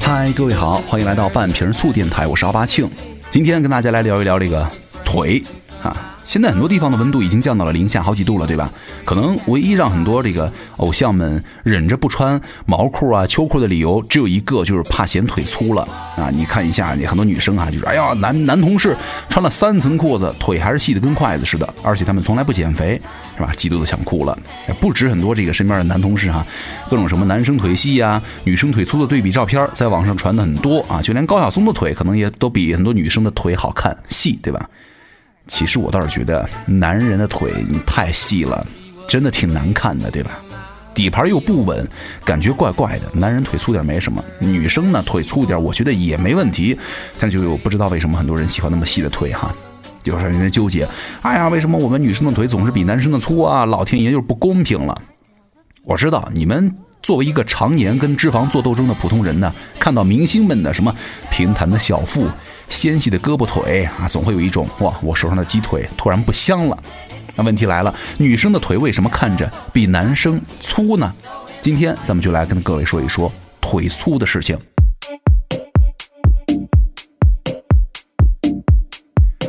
嗨，各位好，欢迎来到半瓶醋电台，我是奥巴庆。今天跟大家来聊一聊这个腿啊。现在很多地方的温度已经降到了零下好几度了，对吧？可能唯一让很多这个偶像们忍着不穿毛裤啊、秋裤的理由只有一个，就是怕显腿粗了啊！你看一下，你很多女生啊，就是哎呀，男男同事穿了三层裤子，腿还是细的跟筷子似的，而且他们从来不减肥，是吧？嫉妒的想哭了。不止很多这个身边的男同事哈，各种什么男生腿细呀、女生腿粗的对比照片在网上传的很多啊，就连高晓松的腿可能也都比很多女生的腿好看细，对吧？其实我倒是觉得，男人的腿你太细了，真的挺难看的，对吧？底盘又不稳，感觉怪怪的。男人腿粗点没什么，女生呢腿粗点，我觉得也没问题。但就有不知道为什么很多人喜欢那么细的腿哈，有时候人家纠结。哎呀，为什么我们女生的腿总是比男生的粗啊？老天爷就是不公平了。我知道你们。作为一个常年跟脂肪做斗争的普通人呢，看到明星们的什么平坦的小腹、纤细的胳膊腿啊，总会有一种哇，我手上的鸡腿突然不香了。那问题来了，女生的腿为什么看着比男生粗呢？今天咱们就来跟各位说一说腿粗的事情。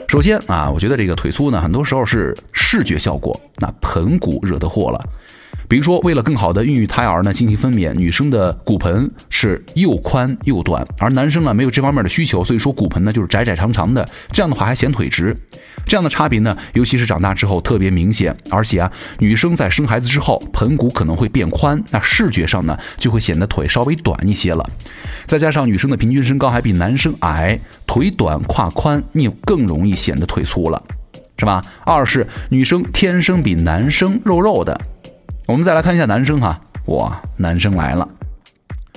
首先啊，我觉得这个腿粗呢，很多时候是视觉效果，那盆骨惹的祸了。比如说，为了更好的孕育胎儿呢，进行分娩，女生的骨盆是又宽又短，而男生呢没有这方面的需求，所以说骨盆呢就是窄窄长长的，这样的话还显腿直。这样的差别呢，尤其是长大之后特别明显。而且啊，女生在生孩子之后，盆骨可能会变宽，那视觉上呢就会显得腿稍微短一些了。再加上女生的平均身高还比男生矮，腿短胯宽，你更容易显得腿粗了，是吧？二是女生天生比男生肉肉的。我们再来看一下男生哈，哇，男生来了。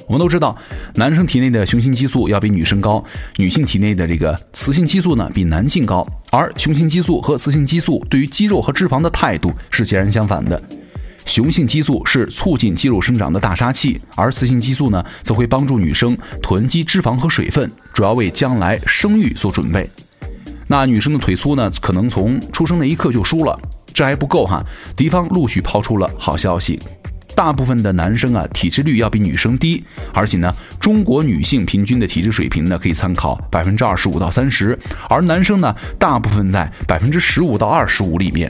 我们都知道，男生体内的雄性激素要比女生高，女性体内的这个雌性激素呢比男性高。而雄性激素和雌性激素对于肌肉和脂肪的态度是截然相反的。雄性激素是促进肌肉生长的大杀器，而雌性激素呢则会帮助女生囤积脂肪和水分，主要为将来生育做准备。那女生的腿粗呢，可能从出生那一刻就输了。这还不够哈，敌方陆续抛出了好消息，大部分的男生啊体脂率要比女生低，而且呢，中国女性平均的体脂水平呢可以参考百分之二十五到三十，而男生呢大部分在百分之十五到二十五里面。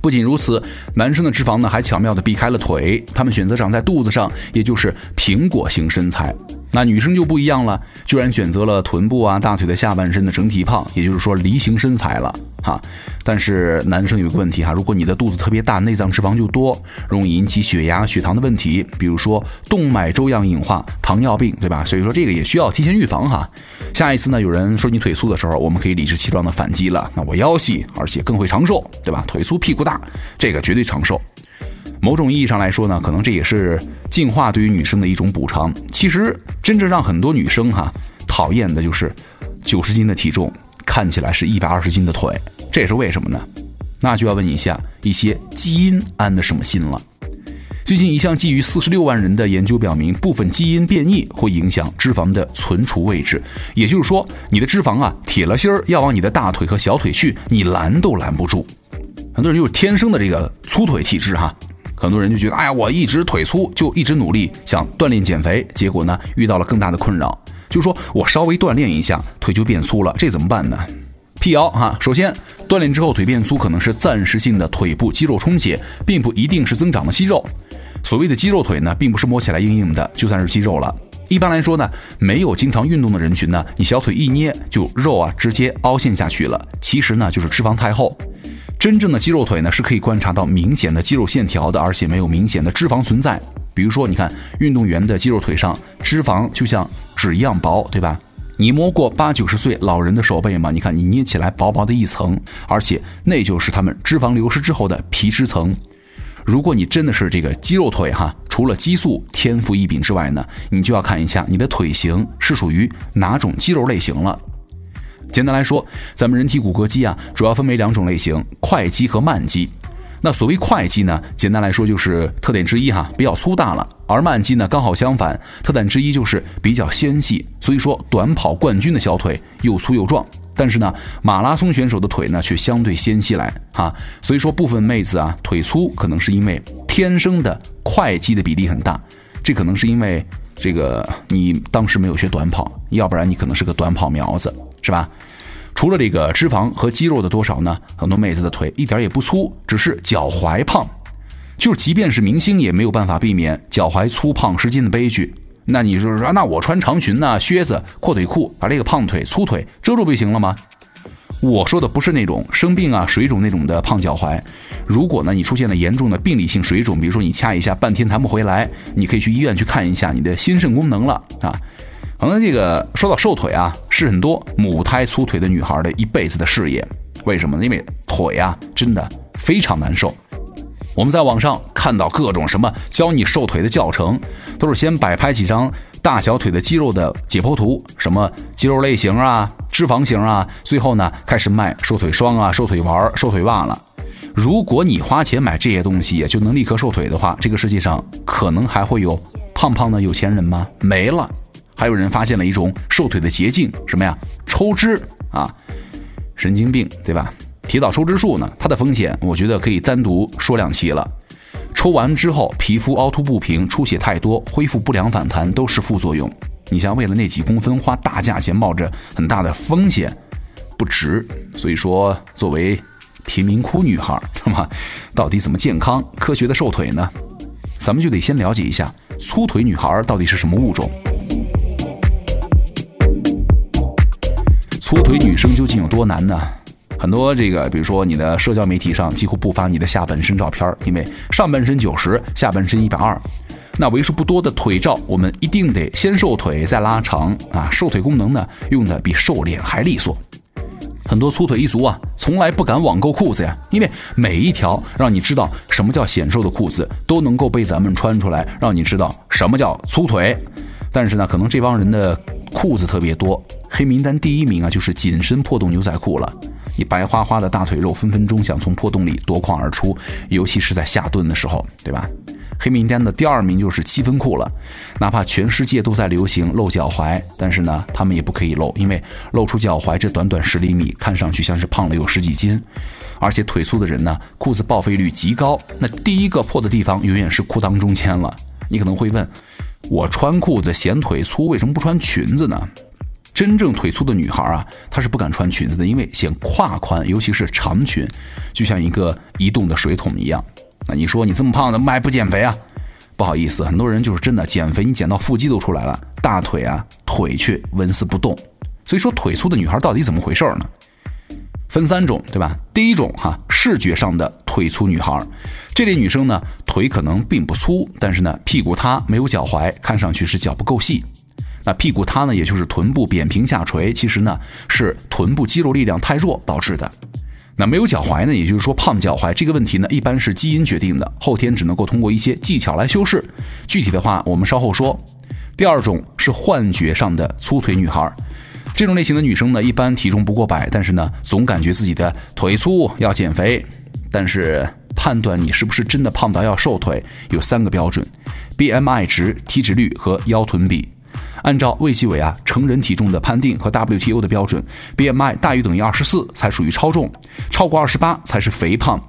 不仅如此，男生的脂肪呢还巧妙地避开了腿，他们选择长在肚子上，也就是苹果型身材。那女生就不一样了，居然选择了臀部啊、大腿的下半身的整体胖，也就是说梨形身材了哈。但是男生有个问题哈，如果你的肚子特别大，内脏脂肪就多，容易引起血压、血糖的问题，比如说动脉粥样硬化、糖尿病，对吧？所以说这个也需要提前预防哈。下一次呢，有人说你腿粗的时候，我们可以理直气壮的反击了。那我腰细，而且更会长寿，对吧？腿粗屁股大，这个绝对长寿。某种意义上来说呢，可能这也是进化对于女生的一种补偿。其实，真正让很多女生哈讨厌的就是九十斤的体重看起来是一百二十斤的腿，这也是为什么呢？那就要问一下一些基因安的什么心了。最近一项基于四十六万人的研究表明，部分基因变异会影响脂肪的存储位置，也就是说，你的脂肪啊铁了心儿要往你的大腿和小腿去，你拦都拦不住。很多人就是天生的这个粗腿体质哈。很多人就觉得，哎呀，我一直腿粗，就一直努力想锻炼减肥，结果呢遇到了更大的困扰，就说我稍微锻炼一下，腿就变粗了，这怎么办呢？辟谣哈，首先锻炼之后腿变粗可能是暂时性的腿部肌肉充血，并不一定是增长了肌肉。所谓的肌肉腿呢，并不是摸起来硬硬的就算是肌肉了。一般来说呢，没有经常运动的人群呢，你小腿一捏就肉啊直接凹陷下去了，其实呢就是脂肪太厚。真正的肌肉腿呢，是可以观察到明显的肌肉线条的，而且没有明显的脂肪存在。比如说，你看运动员的肌肉腿上脂肪就像纸一样薄，对吧？你摸过八九十岁老人的手背吗？你看你捏起来薄薄的一层，而且那就是他们脂肪流失之后的皮脂层。如果你真的是这个肌肉腿哈，除了激素天赋异禀之外呢，你就要看一下你的腿型是属于哪种肌肉类型了。简单来说，咱们人体骨骼肌啊，主要分为两种类型：快肌和慢肌。那所谓快肌呢，简单来说就是特点之一哈，比较粗大了；而慢肌呢，刚好相反，特点之一就是比较纤细。所以说，短跑冠军的小腿又粗又壮，但是呢，马拉松选手的腿呢却相对纤细来哈。所以说，部分妹子啊腿粗，可能是因为天生的快肌的比例很大，这可能是因为这个你当时没有学短跑，要不然你可能是个短跑苗子，是吧？除了这个脂肪和肌肉的多少呢？很多妹子的腿一点也不粗，只是脚踝胖。就是即便是明星也没有办法避免脚踝粗胖失禁的悲剧。那你说说，那我穿长裙呐、靴子、阔腿裤，把这个胖腿、粗腿遮住不就行了吗？我说的不是那种生病啊、水肿那种的胖脚踝。如果呢你出现了严重的病理性水肿，比如说你掐一下半天弹不回来，你可以去医院去看一下你的心肾功能了啊。可能这个说到瘦腿啊，是很多母胎粗腿的女孩的一辈子的事业。为什么呢？因为腿啊，真的非常难受。我们在网上看到各种什么教你瘦腿的教程，都是先摆拍几张大小腿的肌肉的解剖图，什么肌肉类型啊、脂肪型啊，最后呢开始卖瘦腿霜啊、瘦腿丸、瘦腿袜了。如果你花钱买这些东西就能立刻瘦腿的话，这个世界上可能还会有胖胖的有钱人吗？没了。还有人发现了一种瘦腿的捷径，什么呀？抽脂啊！神经病，对吧？提到抽脂术呢，它的风险我觉得可以单独说两期了。抽完之后，皮肤凹凸不平、出血太多、恢复不良、反弹都是副作用。你像为了那几公分花大价钱，冒着很大的风险，不值。所以说，作为贫民窟女孩，是吧？到底怎么健康、科学的瘦腿呢？咱们就得先了解一下粗腿女孩到底是什么物种。粗腿女生究竟有多难呢？很多这个，比如说你的社交媒体上几乎不发你的下半身照片，因为上半身九十，下半身一百二。那为数不多的腿照，我们一定得先瘦腿再拉长啊！瘦腿功能呢，用的比瘦脸还利索。很多粗腿一族啊，从来不敢网购裤子呀，因为每一条让你知道什么叫显瘦的裤子，都能够被咱们穿出来，让你知道什么叫粗腿。但是呢，可能这帮人的裤子特别多，黑名单第一名啊，就是紧身破洞牛仔裤了。你白花花的大腿肉，分分钟想从破洞里夺眶而出，尤其是在下蹲的时候，对吧？黑名单的第二名就是七分裤了。哪怕全世界都在流行露脚踝，但是呢，他们也不可以露，因为露出脚踝这短短十厘米，看上去像是胖了有十几斤。而且腿粗的人呢，裤子报废率极高，那第一个破的地方永远是裤裆中间了。你可能会问。我穿裤子显腿粗，为什么不穿裙子呢？真正腿粗的女孩啊，她是不敢穿裙子的，因为显胯宽，尤其是长裙，就像一个移动的水桶一样。那你说你这么胖，怎么还不减肥啊？不好意思，很多人就是真的减肥，你减到腹肌都出来了，大腿啊腿却纹丝不动。所以说，腿粗的女孩到底怎么回事呢？分三种，对吧？第一种哈，视觉上的腿粗女孩，这类女生呢，腿可能并不粗，但是呢，屁股塌，没有脚踝，看上去是脚不够细。那屁股塌呢，也就是臀部扁平下垂，其实呢是臀部肌肉力量太弱导致的。那没有脚踝呢，也就是说胖脚踝这个问题呢，一般是基因决定的，后天只能够通过一些技巧来修饰。具体的话，我们稍后说。第二种是幻觉上的粗腿女孩。这种类型的女生呢，一般体重不过百，但是呢，总感觉自己的腿粗，要减肥。但是判断你是不是真的胖到要瘦腿，有三个标准：BMI 值、体脂率和腰臀比。按照卫计委啊成人体重的判定和 WTO 的标准，BMI 大于等于二十四才属于超重，超过二十八才是肥胖。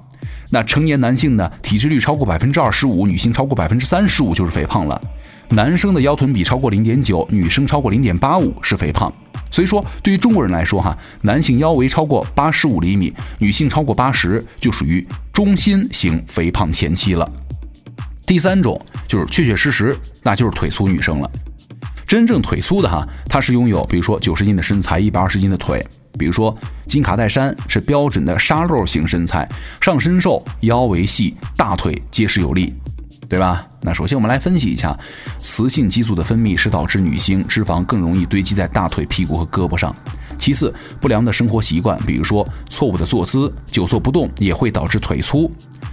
那成年男性呢，体脂率超过百分之二十五，女性超过百分之三十五就是肥胖了。男生的腰臀比超过零点九，女生超过零点八五是肥胖。所以说，对于中国人来说，哈，男性腰围超过八十五厘米，女性超过八十，就属于中心型肥胖前期了。第三种就是确确实实，那就是腿粗女生了。真正腿粗的哈，她是拥有比如说九十斤的身材，一百二十斤的腿。比如说金卡戴珊是标准的沙漏型身材，上身瘦，腰围细，大腿结实有力。对吧？那首先我们来分析一下，雌性激素的分泌是导致女性脂肪更容易堆积在大腿、屁股和胳膊上。其次，不良的生活习惯，比如说错误的坐姿、久坐不动，也会导致腿粗。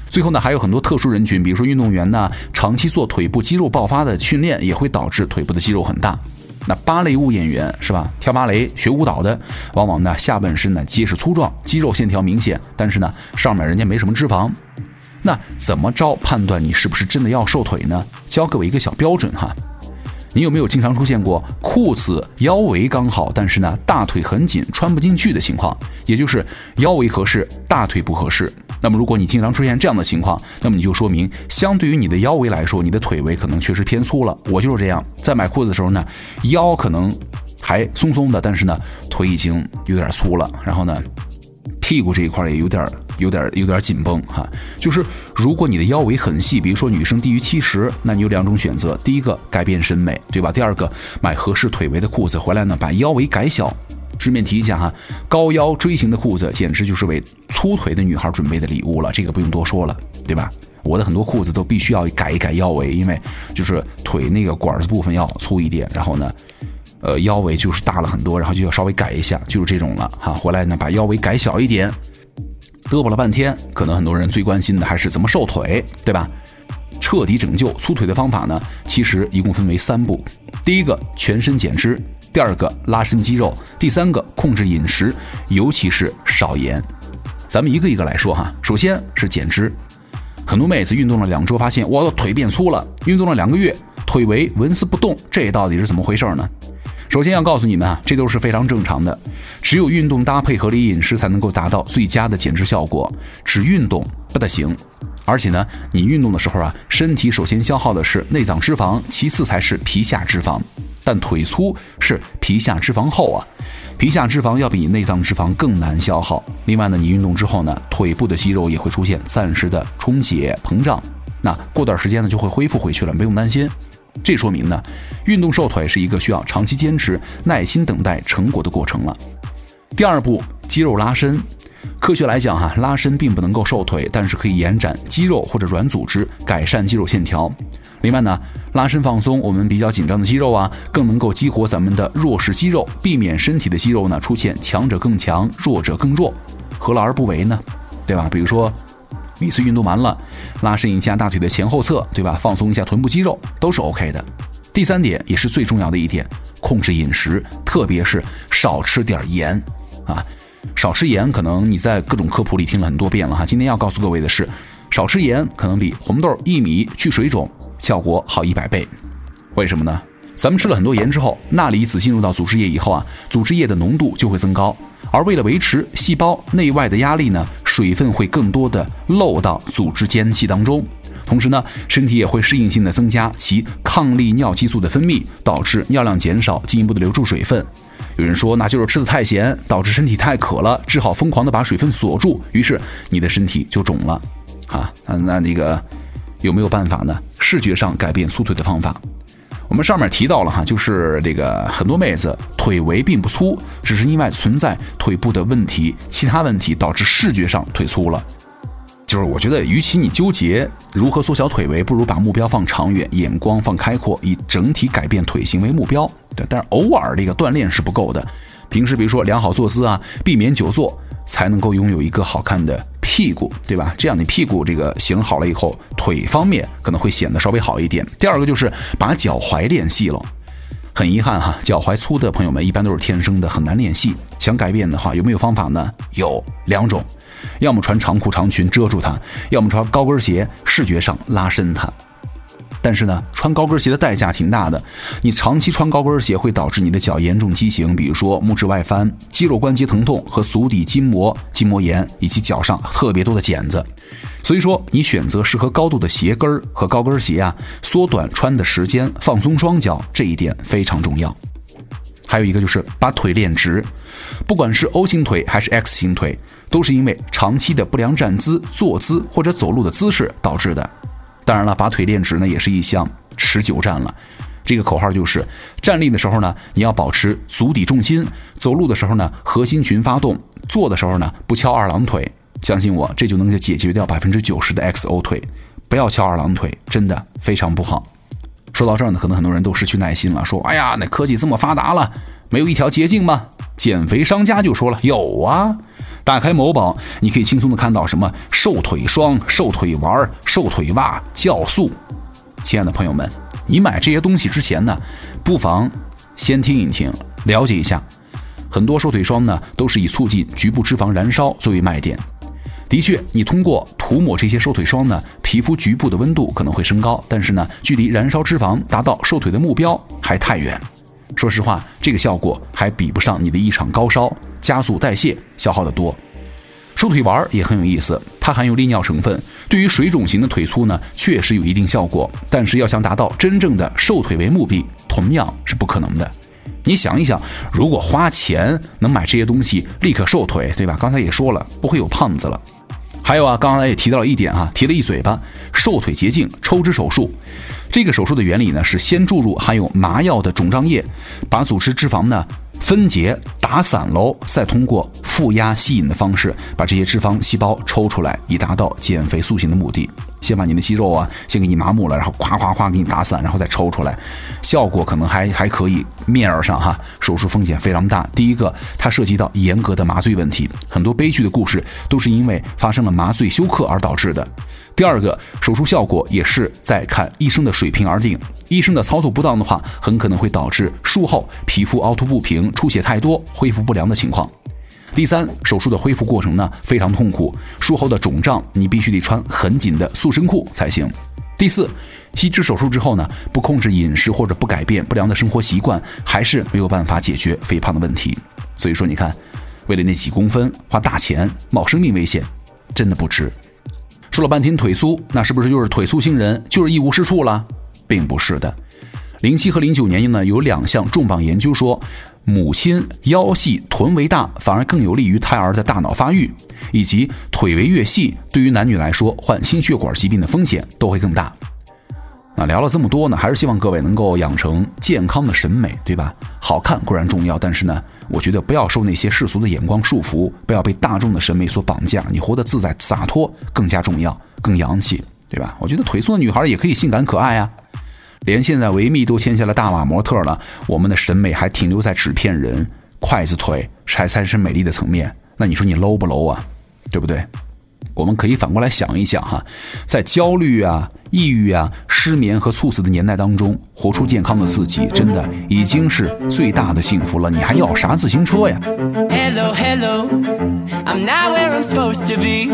最后呢，还有很多特殊人群，比如说运动员呢，长期做腿部肌肉爆发的训练，也会导致腿部的肌肉很大。那芭蕾舞演员是吧？跳芭蕾、学舞蹈的，往往呢下半身呢结实粗壮，肌肉线条明显，但是呢上面人家没什么脂肪。那怎么着判断你是不是真的要瘦腿呢？教各位一个小标准哈。你有没有经常出现过裤子腰围刚好，但是呢大腿很紧穿不进去的情况？也就是腰围合适，大腿不合适。那么如果你经常出现这样的情况，那么你就说明相对于你的腰围来说，你的腿围可能确实偏粗了。我就是这样，在买裤子的时候呢，腰可能还松松的，但是呢腿已经有点粗了。然后呢。屁股这一块也有点、有点、有点紧绷哈。就是如果你的腰围很细，比如说女生低于七十，那你有两种选择：第一个改变审美，对吧？第二个买合适腿围的裤子回来呢，把腰围改小。顺便提一下哈，高腰锥形的裤子简直就是为粗腿的女孩准备的礼物了，这个不用多说了，对吧？我的很多裤子都必须要改一改腰围，因为就是腿那个管子部分要粗一点，然后呢。呃，腰围就是大了很多，然后就要稍微改一下，就是这种了哈。回来呢，把腰围改小一点，嘚啵了半天，可能很多人最关心的还是怎么瘦腿，对吧？彻底拯救粗腿的方法呢，其实一共分为三步：第一个，全身减脂；第二个，拉伸肌肉；第三个，控制饮食，尤其是少盐。咱们一个一个来说哈。首先是减脂，很多妹子运动了两周，发现我的腿变粗了；运动了两个月，腿围纹丝不动，这到底是怎么回事呢？首先要告诉你们啊，这都是非常正常的。只有运动搭配合理饮食，才能够达到最佳的减脂效果。只运动不得行。而且呢，你运动的时候啊，身体首先消耗的是内脏脂肪，其次才是皮下脂肪。但腿粗是皮下脂肪厚啊，皮下脂肪要比内脏脂肪更难消耗。另外呢，你运动之后呢，腿部的肌肉也会出现暂时的充血膨胀，那过段时间呢，就会恢复回去了，不用担心。这说明呢，运动瘦腿是一个需要长期坚持、耐心等待成果的过程了。第二步，肌肉拉伸。科学来讲，哈，拉伸并不能够瘦腿，但是可以延展肌肉或者软组织，改善肌肉线条。另外呢，拉伸放松我们比较紧张的肌肉啊，更能够激活咱们的弱势肌肉，避免身体的肌肉呢出现强者更强、弱者更弱，何乐而不为呢？对吧？比如说。每次运动完了，拉伸一下大腿的前后侧，对吧？放松一下臀部肌肉，都是 OK 的。第三点也是最重要的一点，控制饮食，特别是少吃点盐啊！少吃盐，可能你在各种科普里听了很多遍了哈。今天要告诉各位的是，少吃盐可能比红豆、薏米去水肿效果好一百倍。为什么呢？咱们吃了很多盐之后，钠离子进入到组织液以后啊，组织液的浓度就会增高。而为了维持细胞内外的压力呢，水分会更多的漏到组织间隙当中，同时呢，身体也会适应性的增加其抗利尿激素的分泌，导致尿量减少，进一步的留住水分。有人说，那就是吃的太咸，导致身体太渴了，只好疯狂的把水分锁住，于是你的身体就肿了。啊，那那那个有没有办法呢？视觉上改变粗腿的方法。我们上面提到了哈，就是这个很多妹子腿围并不粗，只是因为存在腿部的问题，其他问题导致视觉上腿粗了。就是我觉得，与其你纠结如何缩小腿围，不如把目标放长远，眼光放开阔，以整体改变腿型为目标。对，但是偶尔这个锻炼是不够的，平时比如说良好坐姿啊，避免久坐，才能够拥有一个好看的。屁股对吧？这样你屁股这个型好了以后，腿方面可能会显得稍微好一点。第二个就是把脚踝练细了。很遗憾哈，脚踝粗的朋友们一般都是天生的，很难练细。想改变的话，有没有方法呢？有两种，要么穿长裤长裙遮住它，要么穿高跟鞋，视觉上拉伸它。但是呢，穿高跟鞋的代价挺大的。你长期穿高跟鞋会导致你的脚严重畸形，比如说拇指外翻、肌肉关节疼痛和足底筋膜筋膜炎，以及脚上特别多的茧子。所以说，你选择适合高度的鞋跟儿和高跟鞋啊，缩短穿的时间，放松双脚，这一点非常重要。还有一个就是把腿练直，不管是 O 型腿还是 X 型腿，都是因为长期的不良站姿、坐姿或者走路的姿势导致的。当然了，把腿练直呢，也是一项持久战了。这个口号就是：站立的时候呢，你要保持足底重心；走路的时候呢，核心群发动；坐的时候呢，不翘二郎腿。相信我，这就能解决掉百分之九十的 XO 腿。不要翘二郎腿，真的非常不好。说到这儿呢，可能很多人都失去耐心了，说：“哎呀，那科技这么发达了，没有一条捷径吗？”减肥商家就说了：“有啊。”打开某宝，你可以轻松的看到什么瘦腿霜、瘦腿丸、瘦腿袜、酵素。亲爱的朋友们，你买这些东西之前呢，不妨先听一听，了解一下。很多瘦腿霜呢，都是以促进局部脂肪燃烧作为卖点。的确，你通过涂抹这些瘦腿霜呢，皮肤局部的温度可能会升高，但是呢，距离燃烧脂肪、达到瘦腿的目标还太远。说实话，这个效果还比不上你的一场高烧，加速代谢消耗的多。瘦腿丸也很有意思，它含有利尿成分，对于水肿型的腿粗呢，确实有一定效果。但是要想达到真正的瘦腿为目的，同样是不可能的。你想一想，如果花钱能买这些东西，立刻瘦腿，对吧？刚才也说了，不会有胖子了。还有啊，刚才也提到了一点啊，提了一嘴巴，瘦腿捷径抽脂手术。这个手术的原理呢，是先注入含有麻药的肿胀液，把组织脂肪呢。分解打散喽，再通过负压吸引的方式把这些脂肪细胞抽出来，以达到减肥塑形的目的。先把你的肌肉啊，先给你麻木了，然后咵咵咵给你打散，然后再抽出来，效果可能还还可以。面儿上哈，手术风险非常大。第一个，它涉及到严格的麻醉问题，很多悲剧的故事都是因为发生了麻醉休克而导致的。第二个，手术效果也是在看医生的水平而定。医生的操作不当的话，很可能会导致术后皮肤凹凸不平、出血太多、恢复不良的情况。第三，手术的恢复过程呢非常痛苦，术后的肿胀你必须得穿很紧的塑身裤才行。第四，吸脂手术之后呢，不控制饮食或者不改变不良的生活习惯，还是没有办法解决肥胖的问题。所以说，你看，为了那几公分花大钱冒生命危险，真的不值。说了半天腿粗，那是不是就是腿粗星人就是一无是处了？并不是的，零七和零九年呢有两项重磅研究说，母亲腰细臀围大反而更有利于胎儿的大脑发育，以及腿围越细，对于男女来说患心血管疾病的风险都会更大。那聊了这么多呢，还是希望各位能够养成健康的审美，对吧？好看固然重要，但是呢，我觉得不要受那些世俗的眼光束缚，不要被大众的审美所绑架，你活得自在洒脱更加重要，更洋气，对吧？我觉得腿粗的女孩也可以性感可爱啊。连现在维密都签下了大码模特了，我们的审美还停留在纸片人、筷子腿才才是美丽的层面。那你说你 low 不 low 啊？对不对？我们可以反过来想一想哈，在焦虑啊、抑郁啊、失眠和猝死的年代当中，活出健康的自己，真的已经是最大的幸福了。你还要啥自行车呀？Hello, hello, I'm nowhere I'm supposed to be.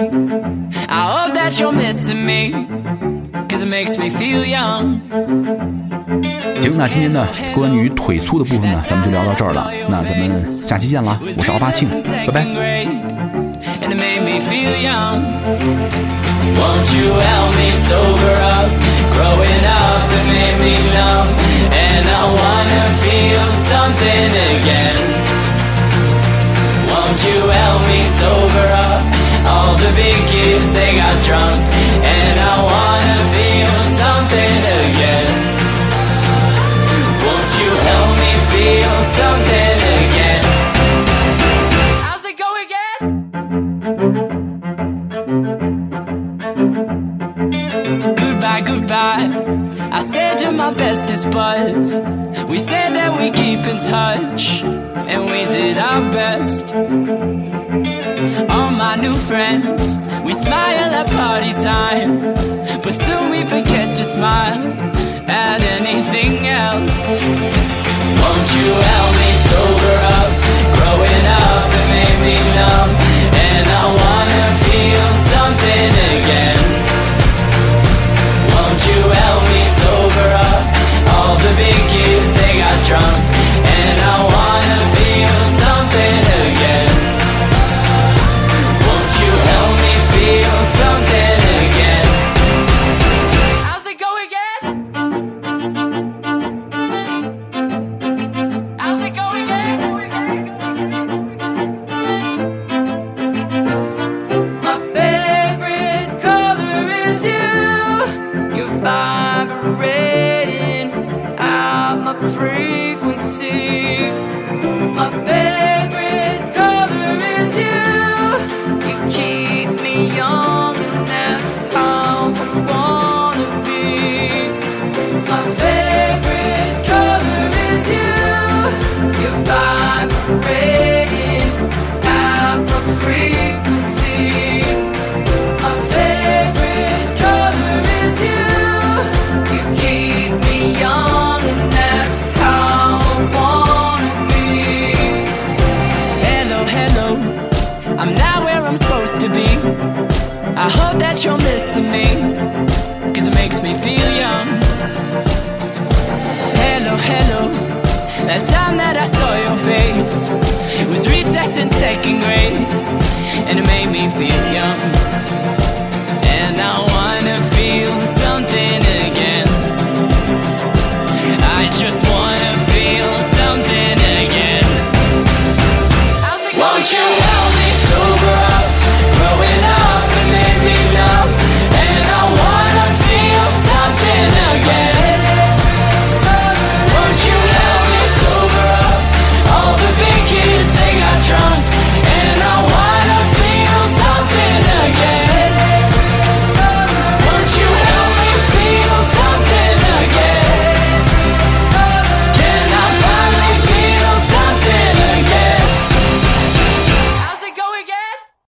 I hope that you're missing me. It makes me feel young 行，那今天呢，关于腿粗的部分呢，咱们就聊到这儿了。那咱们下期见啦！我是奥巴庆，拜拜。All the big kids they got drunk, and I wanna feel something again. Won't you help me feel something again? How's it go again? Goodbye, goodbye. I said you're my bestest buds. We said that we keep in touch, and we did our best. All my new friends, we smile at party time, but soon we forget to smile at anything else. Won't you help me sober up? Growing up, it made me numb, and I wanna feel something again. Won't you help me sober up? All the big kids, they got drunk, and I I just